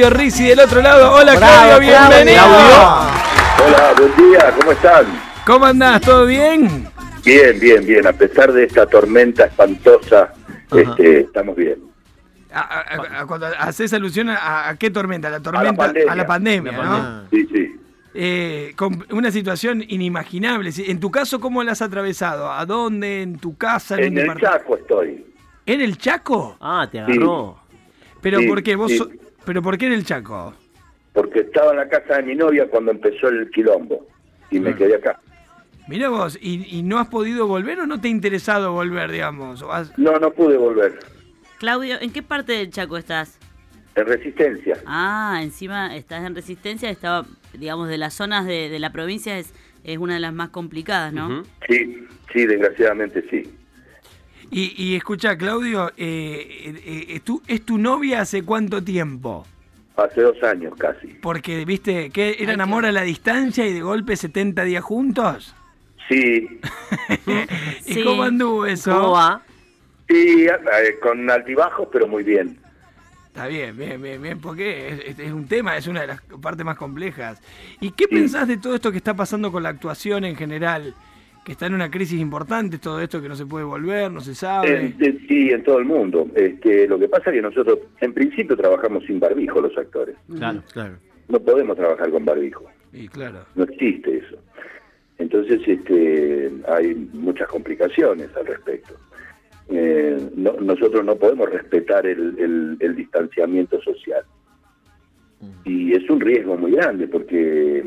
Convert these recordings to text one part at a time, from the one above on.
Claudio Rizzi del otro lado. Hola Claudio, bienvenido. Hola, buen día, ¿cómo están? ¿Cómo andás? ¿Todo bien? Bien, bien, bien. A pesar de esta tormenta espantosa, este, estamos bien. A- a- a- cuando haces alusión a, a qué tormenta, a la tormenta, pandemia. a la pandemia, La ¿no? pandemia. Sí, sí. Eh, con una situación inimaginable. En tu caso, ¿cómo la has atravesado? ¿A dónde? ¿En tu casa? En el? Chaco estoy. ¿En el Chaco? Ah, te agarró. ¿Pero Sí, por qué? ¿Vos sí. so- ¿Pero por qué en el Chaco? Porque estaba en la casa de mi novia cuando empezó el quilombo. Y me quedé acá. Mira vos, ¿y, y no has podido volver o no te ha interesado volver, digamos? ¿O has- No, no pude volver. Claudio, ¿en qué parte del Chaco estás? En resistencia. Ah, encima estás en Resistencia, estaba, digamos, de las zonas de, de la provincia es, es una de las más complicadas, ¿no? Sí, sí, desgraciadamente sí. Y, y escucha, Claudio, eh, eh, eh, ¿tú, ¿es tu novia hace cuánto tiempo? Hace dos años casi. Porque, viste, que eran amor a la distancia y de golpe 70 días juntos. Sí, ¿Y Sí. cómo anduvo eso? ¿Cómo va? sí, eh, con altibajos, pero muy bien. Está bien, bien, bien, bien, porque es, es- es un tema, es una de las partes más complejas. ¿Y qué pensás de todo esto que está pasando con la actuación en general? Que está en una crisis importante, todo esto que no se puede volver, no se sabe. En- sí, en todo el mundo. Este, lo que pasa es que nosotros, en principio, trabajamos sin barbijo los actores. Claro, claro. No podemos trabajar con barbijo. Y claro. No existe eso. Entonces, este, hay muchas complicaciones al respecto. Eh, no- nosotros no podemos respetar el, el- el distanciamiento social. Y es un riesgo muy grande porque,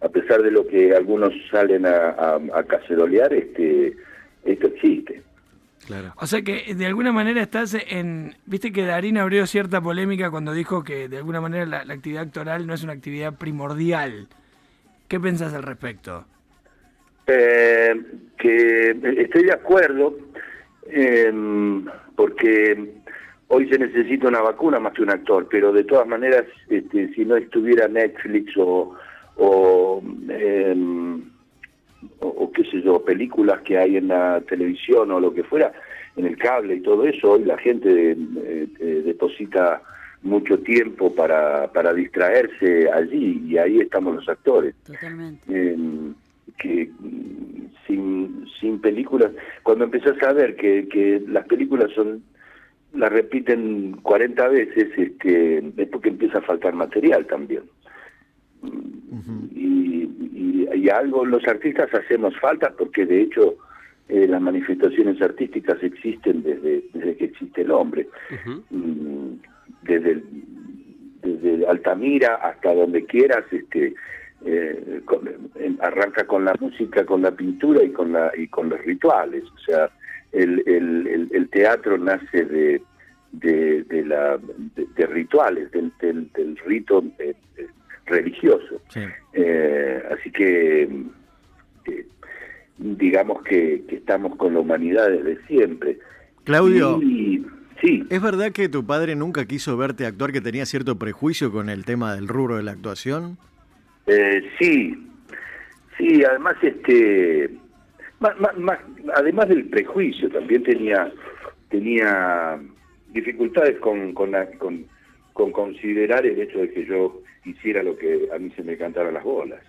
a pesar de lo que algunos salen a, a- a cacerolear, este, esto existe. Claro. O sea que de alguna manera estás en... Viste que Darín abrió cierta polémica cuando dijo que de alguna manera la, la actividad actoral no es una actividad primordial. ¿Qué pensás al respecto? Eh, que estoy de acuerdo, eh, porque hoy se necesita una vacuna más que un actor, pero de todas maneras, este, si no estuviera Netflix o, o, eh, o, o qué sé yo, películas que hay en la televisión o lo que fuera, en el cable y todo eso, hoy la gente eh, eh, deposita mucho tiempo para, para distraerse allí y ahí estamos los actores Totalmente. eh, que sin, sin películas, cuando empezás a ver que, que las películas son las repiten 40 veces, este, es porque empieza a faltar material también. Y, y, y algo los artistas hacemos falta porque de hecho eh, las manifestaciones artísticas existen desde, desde que existe el hombre. Mm, desde, desde Altamira hasta donde quieras, este, eh, con- en- arranca con la música, con la pintura y con la y con los rituales. O sea, el, el, el, el teatro nace de de, de la de, de rituales, del, del, del rito eh, eh, religioso. Sí. Eh, así que eh, digamos que, que estamos con la humanidad desde siempre. Claudio, Y- sí, ¿es verdad que tu padre nunca quiso verte actuar, que tenía cierto prejuicio con el tema del rubro de la actuación? Eh, sí, sí, además este, más, más- más- además del prejuicio, también tenía tenía dificultades con con, la- con con considerar el hecho de que yo hiciera lo que a mí se me cantaran las bolas.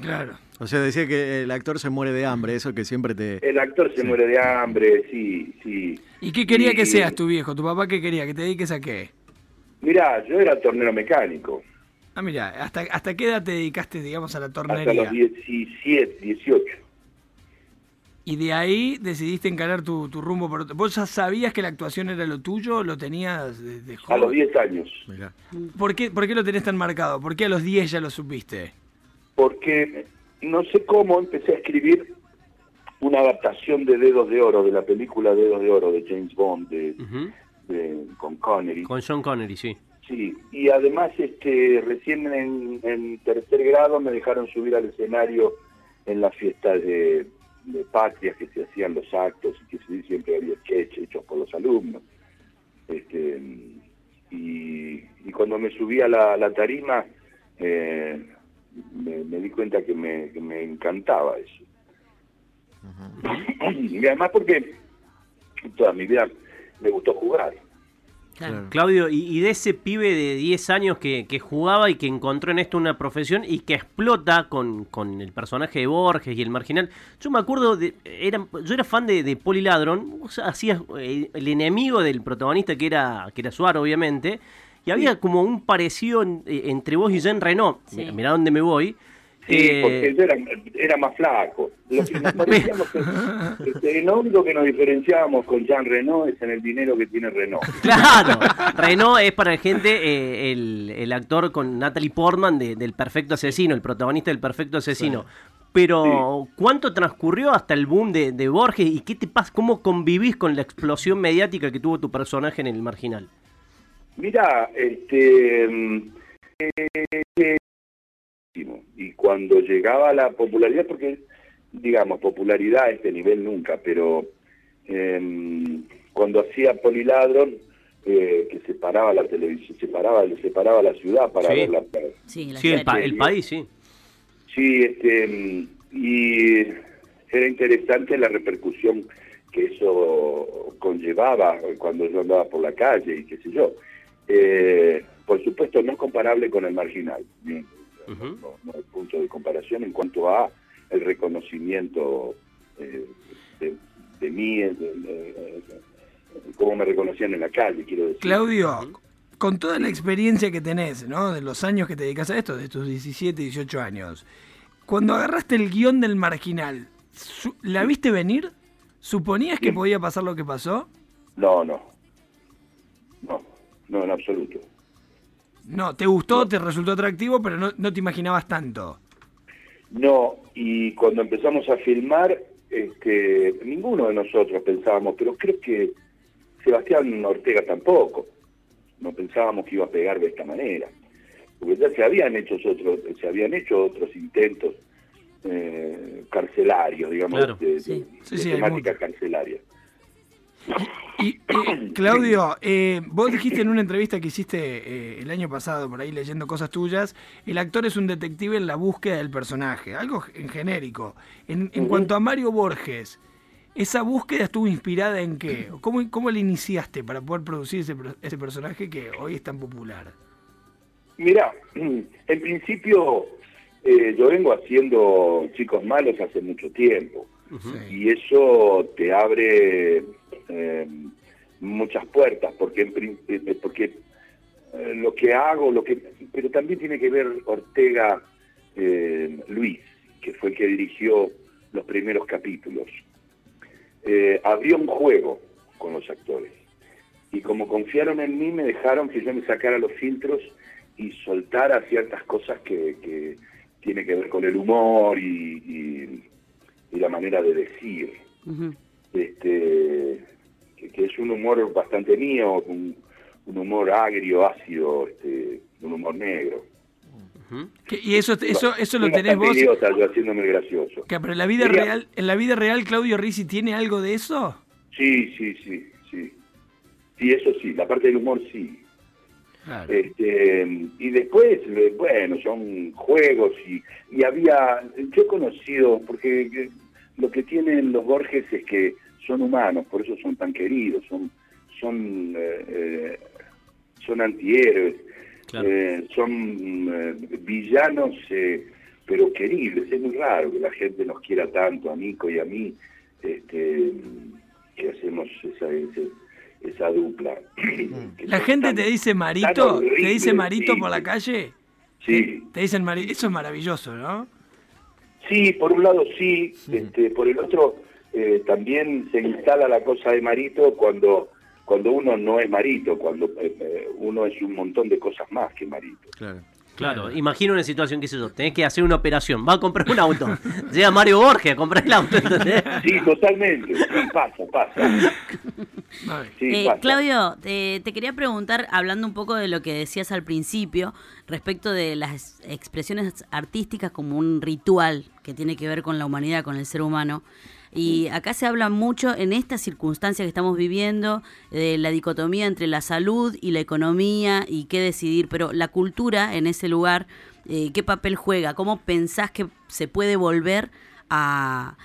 Claro. O sea, decía que el actor se muere de hambre, eso que siempre te... El actor se Sí. muere de hambre, sí, sí. ¿Y qué quería que seas tu viejo? ¿Tu papá qué quería? ¿Que te dediques a qué? Mirá, yo era tornero mecánico Ah, mira, ¿hasta, ¿hasta qué edad te dedicaste, digamos, a la hasta tornería? los 17, 18. Y de ahí decidiste encarar tu, tu rumbo. Por otro- ¿Vos ya sabías que la actuación era lo tuyo? ¿Lo tenías desde A joven? los 10 años. Mirá. ¿Por qué, ¿Por qué lo tenés tan marcado? ¿Por qué a los 10 ya lo supiste? porque no sé cómo empecé a escribir una adaptación de Dedos de Oro, de la película Dedos de Oro de James Bond, de, con Connery. Con John Connery, sí. Sí, y además este recién en, en tercer grado me dejaron subir al escenario en las fiestas de, de patrias que se hacían los actos y que se- siempre había sketch hechos por los alumnos. Este, y, y cuando me subí a la, la tarima eh, me, me di cuenta que me, que me encantaba eso. Y además porque toda mi vida me gustó jugar. Claudio, y, de ese pibe de 10 años que, jugaba y que encontró en esto una profesión y que explota con, con el personaje de Borges y el marginal. Yo me acuerdo, de, era, yo era fan de, de Poli Ladron, hacías eh, el enemigo del protagonista que era, que era Suárez, obviamente, y había como un parecido eh, entre vos y Jean Renault. Mirá dónde me voy. Sí, eh, porque yo era, era, más flaco. Lo, que este, lo único que nos diferenciábamos con Jean Renault es en el dinero que tiene Renault. Claro, Renault es para la gente eh, el, el, actor con Natalie Portman de, del Perfecto Asesino, el protagonista del Perfecto Asesino. Pero, ¿cuánto transcurrió hasta el boom de, de Borges y qué te pasa? ¿Cómo convivís con la explosión mediática que tuvo tu personaje en el marginal? Mira, este. Eh, y cuando llegaba la popularidad, porque, digamos, popularidad a este nivel nunca, pero em, cuando hacía Poliladron, eh, que separaba la televisión, separaba, separaba la ciudad para ver la. Sí, el, país, sí. Sí, este, y era interesante la repercusión que eso conllevaba cuando yo andaba por la calle y qué sé yo. Eh, por supuesto, no comparable con el marginal. No, hay punto de comparación en cuanto a el reconocimiento eh, de, mí, de, cómo me reconocían en la calle, quiero decir. Claudio, con toda la experiencia que tenés, ¿no? De los años que te dedicas a esto, de tus 17, 18 años, cuando agarraste el guion del marginal, ¿la viste venir? ¿Suponías que podía pasar lo que pasó? No, no. No. No, en absoluto. No, ¿te gustó, te resultó atractivo, pero no, no te imaginabas tanto? No, y cuando empezamos a filmar, este, ninguno de nosotros pensábamos, pero creo que Sebastián Ortega tampoco. No pensábamos que iba a pegar de esta manera. Porque ya se habían hecho otros, se habían hecho otros intentos eh, carcelarios, digamos, de, temática carcelaria. Y, Claudio, eh, vos dijiste en una entrevista que hiciste eh, el año pasado, por ahí leyendo cosas tuyas, el actor es un detective en la búsqueda del personaje, algo en genérico. En, cuanto a Mario Borges, ¿esa búsqueda estuvo inspirada en qué? ¿Cómo, cómo le iniciaste para poder producir ese, ese personaje que hoy es tan popular? Mira, en principio eh, yo vengo haciendo Chicos Malos hace mucho tiempo y eso te abre eh, muchas puertas, porque, eh, porque eh, lo que hago, lo que pero también tiene que ver Ortega Luis, que fue el que dirigió los primeros capítulos. abrió un juego con los actores. Y como confiaron en mí, me dejaron que yo me sacara los filtros y soltara ciertas cosas que, que tiene que ver con el humor y, y, la manera de decir. Este que, es un humor bastante mío, un, humor agrio, ácido, este, un humor negro. y eso eso eso lo tenés vos idiota, yo haciéndome gracioso. Que pero en la vida real en la vida real Claudio Rizzi tiene algo de eso sí sí sí sí. Sí eso sí la parte del humor sí Este, y después, bueno, son juegos y, y había, yo he conocido, porque lo que tienen los Borges es que son humanos, por eso son tan queridos, son, son, eh, eh, son antihéroes, eh, son villanos pero queribles. Es muy raro que la gente nos quiera tanto, a Nico y a mí, este, que hacemos esa, esa, dupla. ¿La gente te dice Marito? ¿Te dice Marito por la calle? Sí. Te dicen Marito, eso es maravilloso, ¿no? Sí, por un lado sí, Este, por el otro eh, también se instala la cosa de marito cuando cuando uno no es marito, cuando eh, eh, uno es un montón de cosas más que marito. Claro. Claro, imagino una situación que es eso, tenés que hacer una operación, va a comprar un auto, llega Mario Borges a comprar el auto. Sí, totalmente, pasa, pasa. Claudio, te quería preguntar, hablando un poco de lo que decías al principio, respecto de las expresiones artísticas como un ritual que tiene que ver con la humanidad, con el ser humano. Y acá se habla mucho en esta circunstancia que estamos viviendo de la dicotomía entre la salud y la economía y qué decidir, pero la cultura en ese lugar, eh, ¿qué papel juega? ¿Cómo pensás que se puede volver a,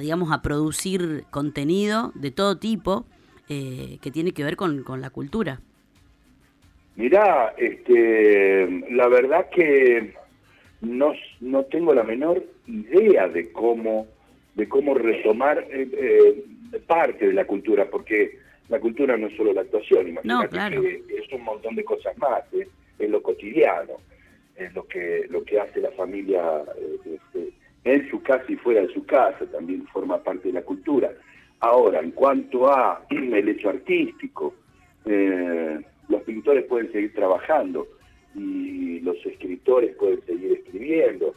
digamos, a producir contenido de todo tipo? eh, que tiene que ver con, con la cultura. Mirá, este, la verdad que no, no tengo la menor idea de cómo, de cómo retomar eh, eh, parte de la cultura, porque la cultura no es solo la actuación, imagínate claro. que es un montón de cosas más, ¿eh? es lo cotidiano, es lo que, lo que hace la familia este, en su casa y fuera de su casa, también forma parte de la cultura. Ahora, en cuanto a el hecho artístico, eh, los pintores pueden seguir trabajando y los escritores pueden seguir escribiendo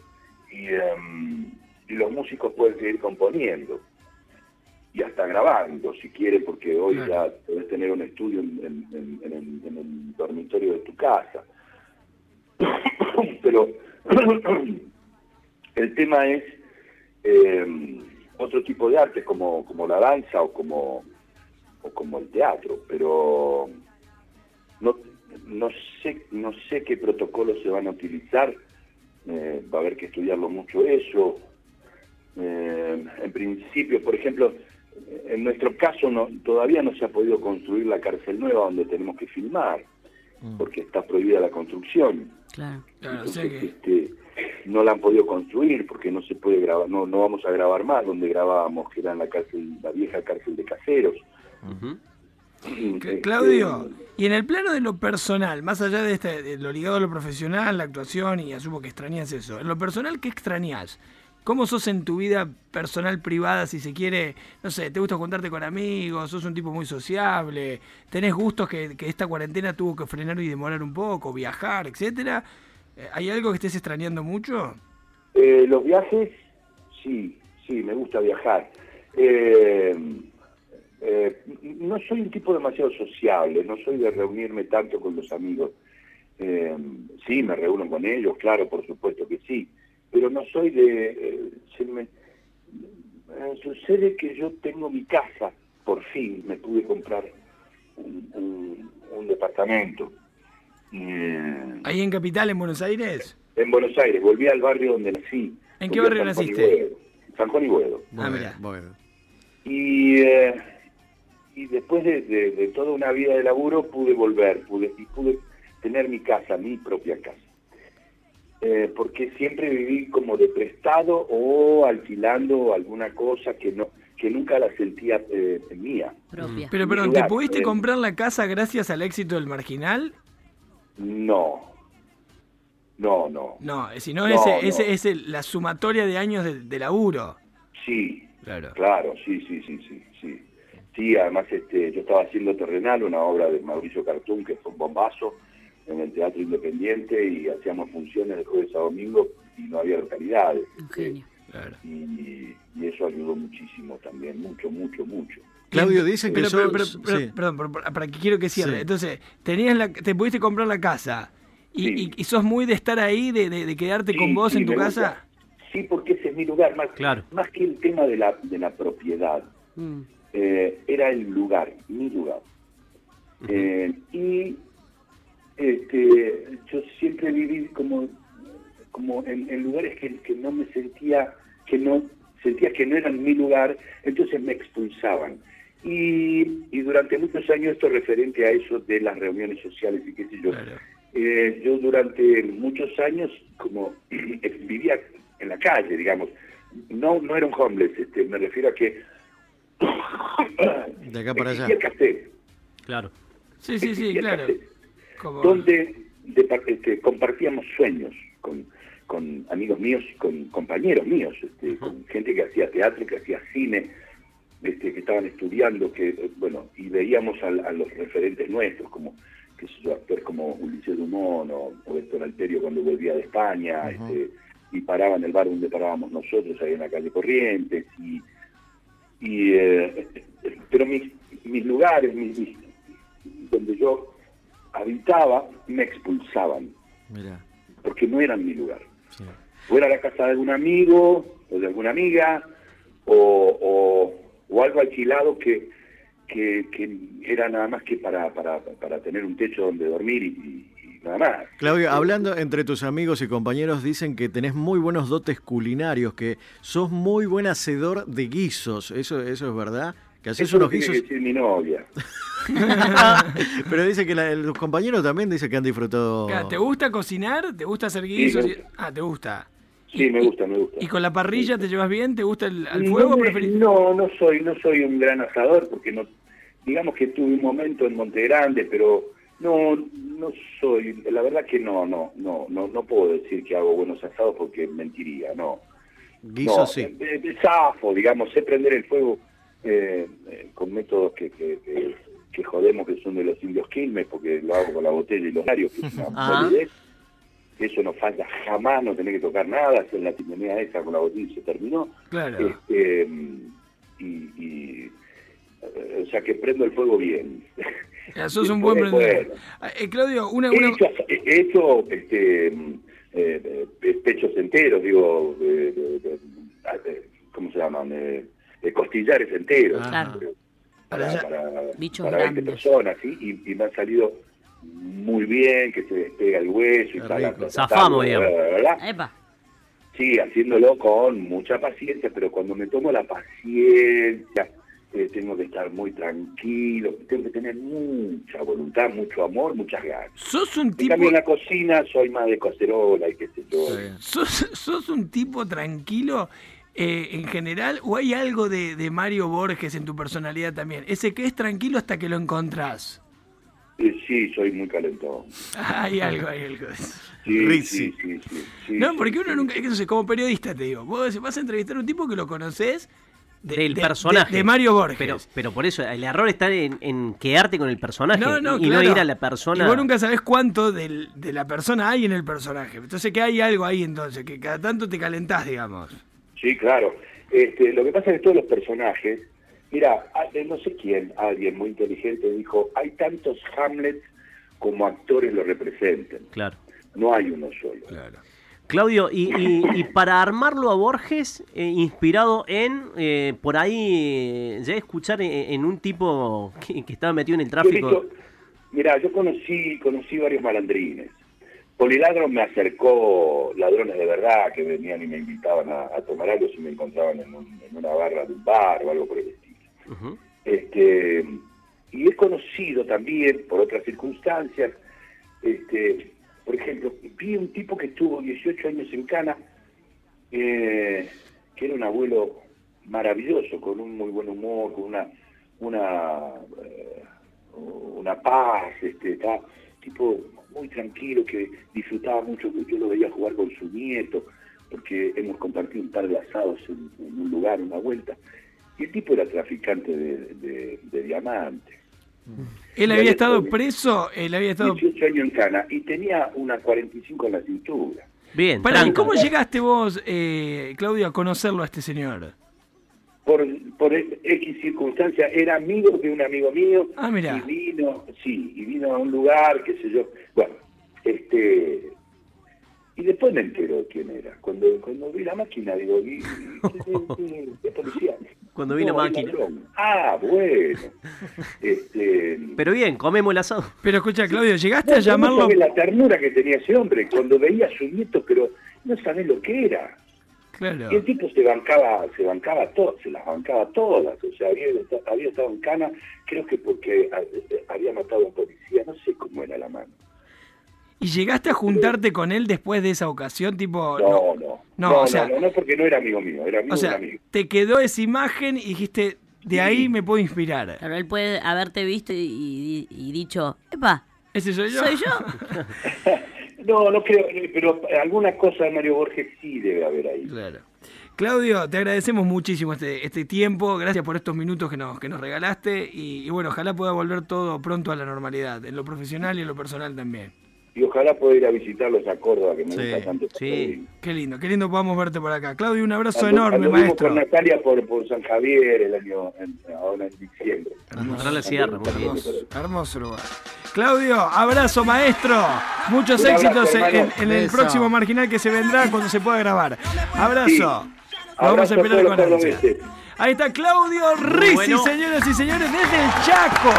y, em, y los músicos pueden seguir componiendo y hasta grabando si quiere porque hoy Claro. ya puedes tener un estudio en, en- en- en el, dormitorio de tu casa pero el tema es eh, otro tipo de arte como, como la danza o como, o como el teatro, pero no, no sé no sé qué protocolos se van a utilizar, eh, va a haber que estudiarlo mucho eso. Eh, en principio, por ejemplo, en nuestro caso no, todavía no se ha podido construir la cárcel nueva donde tenemos que filmar, porque está prohibida la construcción. Claro. Claro, o sea Entonces, que. este, no la han podido construir porque no se puede grabar, no, no vamos a grabar más donde grabábamos, que era en la cárcel, la vieja cárcel de caseros. Ujú. Este, Claudio, y en el plano de lo personal, más allá de, este, de lo ligado a lo profesional, la actuación, y asumo que extrañas eso, en lo personal, ¿qué extrañas? ¿Cómo sos en tu vida personal privada, si se quiere? No sé, ¿te gusta juntarte con amigos? ¿Sos un tipo muy sociable? ¿Tenés gustos que, que esta cuarentena tuvo que frenar y demorar un poco? ¿Viajar, etcétera? Eh, ¿Hay algo que estés extrañando mucho? Eh, los viajes, sí, sí, me gusta viajar. Eh, eh, no soy un tipo demasiado sociable, no soy de reunirme tanto con los amigos. Eh, sí, me reúno con ellos, claro, por supuesto que sí, pero no soy de... eh, se me- eh, sucede que yo tengo mi casa, por fin me pude comprar un, un- un departamento. Eh, ¿Ahí en Capital, en Buenos Aires? en Buenos Aires, volví al barrio donde nací. ¿En qué barrio San Juan y naciste? Buedo. San Juan y Buedo. Ah, bueno. Y, eh, y después de, de- de toda una vida de laburo pude volver, pude, y pude tener mi casa, mi propia casa. Eh, porque siempre viví como de prestado o alquilando alguna cosa que no que nunca la sentía eh, mía. Propia. Pero, perdón, ¿te pudiste eh. comprar la casa gracias al éxito del Marginal? No. No, no. No, si no, No, ese, no. ese es el- la sumatoria de años de, de laburo. Sí, Claro. Claro, sí, sí, sí, sí, sí. Sí, además este, yo estaba haciendo Terrenal, una obra de Mauricio Cartún, que fue un bombazo, en el Teatro Independiente, y hacíamos funciones de jueves a domingo y no había localidades. Genio. Claro. y, y eso ayudó muchísimo también, mucho, mucho, mucho. Claudio, dicen que Pero, pero, sos- pero- pero- sí. Perdón, pero- para, para que quiero que cierre. Sí. Entonces, tenías la, te pudiste comprar la casa y, Sí. y- y sos muy de estar ahí, de, de- de quedarte con vos sí, en tu casa. gusta. Sí, porque ese es mi lugar, más, Claro. más que el tema de la, de la propiedad. Mm. eh, era el lugar, mi lugar. Eh, y este, yo siempre viví como, como en, en lugares que, que no me sentía, que no sentía que no eran mi lugar, entonces me expulsaban. Y, y durante muchos años esto referente a eso de las reuniones sociales y qué sé yo. Claro. Eh, yo durante muchos años como vivía en la calle, digamos. No, no era un homeless, este, me refiero a que De acá para allá. el café, Claro. Sí, sí, sí, claro. café, Donde de este, compartíamos sueños con, con amigos míos, con compañeros míos, este, con gente que hacía teatro, que hacía cine, este, que estaban estudiando, que eh, bueno, y veíamos al- a, los referentes nuestros, como sé yo, actores como Ulises Dumont o, o Héctor Alterio cuando volvía de España, este, y paraba en el bar donde parábamos nosotros, ahí en la calle Corrientes, y, y eh, pero mis, mis lugares, mis, mis- donde yo habitaba, me expulsaban, Mira, porque no eran mi lugar. sí. O era la casa de algún amigo, o de alguna amiga, o, o, o algo alquilado que, que, que era nada más que para, para, para tener un techo donde dormir y, nada más. Claudio, hablando entre tus amigos y compañeros, dicen que tenés muy buenos dotes culinarios, que sos muy buen hacedor de guisos. ¿Eso, eso es verdad? ¿Que haces unos guisos? que decir mi novia. Pero dice que la- los compañeros también dicen que han disfrutado. ¿Te gusta cocinar? ¿Te gusta hacer guisos? Ah, te gusta. Sí, me gusta, me gusta. ¿Y con la parrilla te llevas bien? ¿Te gusta el No fuego? me- preferís- No, no soy, no soy un gran asador porque no, digamos que tuve un momento en Monte Grande, pero no, no soy, la verdad que no, no, no, no, no puedo decir que hago buenos asados porque mentiría, no. Guiso no, sí. eh, eh, zafo, digamos, sé prender el fuego eh, eh, con métodos que, que, que, que jodemos que son de los indios Quilmes, porque lo hago con la botella y los diarios, que es una Ah. Eso no falla jamás, no tenés que tocar nada, hacer la timonía esa con la botella y se terminó. Claro. Este, y, y, eh, o sea que prendo el fuego bien. Ya, sos un buen prendedor. eh, Claudio, una, una... hecho, he hecho, este, eh, pechos enteros, digo, eh, ¿cómo se llaman? Costillares enteros. Ah. Pero Para Para, allá. para, Bichos para 20 grandes. personas, ¿sí? Y, y me han salido muy bien, que se despega el hueso y tal. Zafamos, digamos. Sí, haciéndolo con mucha paciencia, pero cuando me tomo la paciencia, eh, tengo que estar muy tranquilo, tengo que tener mucha voluntad, mucho amor, muchas ganas. Sos un En tipo... cambio, en la cocina soy más de cacerola y qué sé yo. ¿Sos, sos un tipo tranquilo eh, en general o hay algo de, de Mario Borges en tu personalidad también? Ese que es tranquilo hasta que lo encontrás. Eh, Sí, soy muy calentón. Hay algo, hay algo. Sí, sí, sí, sí, sí, No, porque uno sí. nunca, es como periodista te digo, vos vas a entrevistar a un tipo que lo conoces de- Del de- personaje. de, de Mario Borges. Pero, pero por eso, el error está en, en quedarte con el personaje no, no, y claro. no ir a la persona. Y vos nunca sabés cuánto del- de la persona hay en el personaje. Entonces que hay algo ahí entonces, que cada tanto te calentás, digamos. Sí, claro. Este, lo que pasa es que todos los personajes, mira, no sé quién, alguien muy inteligente dijo, hay tantos Hamlets como actores lo representen. Claro. No hay uno solo. Claudio, y, y- y para armarlo a Borges, eh, inspirado en, eh, por ahí, eh, llegué a escuchar en, en un tipo que, que estaba metido en el tráfico. mira, yo conocí, conocí varios malandrines. Poliladro me acercó ladrones de verdad que venían y me invitaban a, a tomar algo si me encontraban en, un- en una barra de un bar o algo por el estilo. Este, y he conocido también, por otras circunstancias, este, por ejemplo, vi un tipo que estuvo 18 años en Cana, eh, que era un abuelo maravilloso, con un muy buen humor, con una una eh, una paz, este, está tipo muy tranquilo, que disfrutaba mucho, que yo lo veía jugar con su nieto, porque hemos compartido un par de asados en, en un lugar, una vuelta, y el tipo era traficante de, de- de diamantes. Él había estado preso, él había estado... 18 años en Cana y tenía una 45 en la cintura. Bien, Pará, ¿y tranca. cómo llegaste vos, eh, Claudio, a conocerlo a este señor? Por, por X circunstancia, era amigo de un amigo mío Ah, y vino, sí, y vino a un lugar, qué sé yo. Bueno, este... Y después me entero quién era. Cuando, cuando vi la máquina, digo, ¿y, y- de policía? Cuando vi la No, hay máquina. Ah, bueno. Este, Pero bien, comemos el asado. Pero escucha, Claudio, llegaste a no llamarlo... sabés la ternura que tenía ese hombre cuando veía a su nieto, pero no sabés lo que era. Claro. Y el tipo se bancaba, se bancaba todo, se las bancaba todas. O sea, había, había estado en cana, creo que porque eh, había matado a un policía, no sé cómo era la mano. ¿Y llegaste a juntarte con él después de esa ocasión? Tipo, No, no. No, o sea- no, no, no, porque no era amigo mío, era amigo O de un sea, amigo. te quedó esa imagen y dijiste, de ahí me puedo inspirar. Claro, él puede haberte visto y, y- y dicho, epa, ¿Ese soy yo? soy yo. No, no creo, eh, pero alguna cosa de Mario Borges sí debe haber ahí. Claro. Claudio, te agradecemos muchísimo este, este tiempo, gracias por estos minutos que nos, que nos regalaste y, y bueno, ojalá pueda volver todo pronto a la normalidad, en lo profesional y en lo personal también. Y ojalá pueda ir a visitarlos a Córdoba, que me Sí, gusta tanto. sí. Qué lindo, qué lindo podamos verte por acá. Claudio, un abrazo enorme, maestro. con Natalia por, por San Javier el año, en- ahora en Agarrar la sierra, muy bien. Hermoso, hermoso lugar. Claudio, abrazo maestro. Muchos abrazo, éxitos en, el próximo marginal que se vendrá cuando se pueda grabar. Abrazo. Sí. Lo vamos a esperar con ansia. Ahí está Claudio Rizzi, bueno. señoras y señores, desde el Chaco.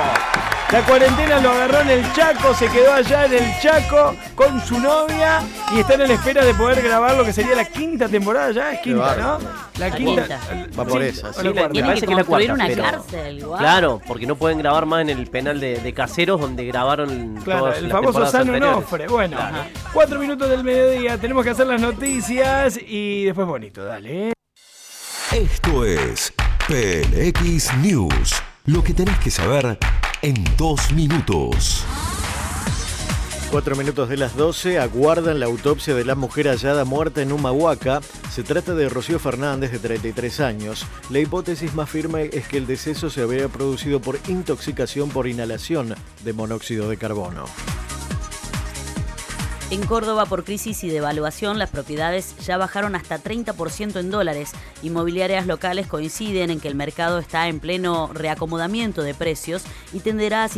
La cuarentena lo agarró en el Chaco, se quedó allá en el Chaco con su novia y están en la espera de poder grabar lo que sería la quinta temporada ya, es quinta, ¿no? La La quinta. quinta. Va por Sí, esa, o sí. la la- cuarta. me parece que que la cuarta, una pero- cárcel, guau. Claro, porque no pueden grabar más en el penal de, de caseros donde grabaron Claro, todas el las famoso San anteriores. Onofre. Bueno, Claro. cuatro minutos del mediodía, tenemos que hacer las noticias y después bonito, dale. Esto es PLX News. Lo que tenés que saber en dos minutos. Cuatro minutos de las 12 aguardan la autopsia de la mujer hallada muerta en Humahuaca. Se trata de Rocío Fernández, de 33 años. La hipótesis más firme es que el deceso se habría producido por intoxicación por inhalación de monóxido de carbono. En Córdoba, por crisis y devaluación, las propiedades ya bajaron hasta 30% en dólares. Inmobiliarias locales coinciden en que el mercado está en pleno reacomodamiento de precios y tenderá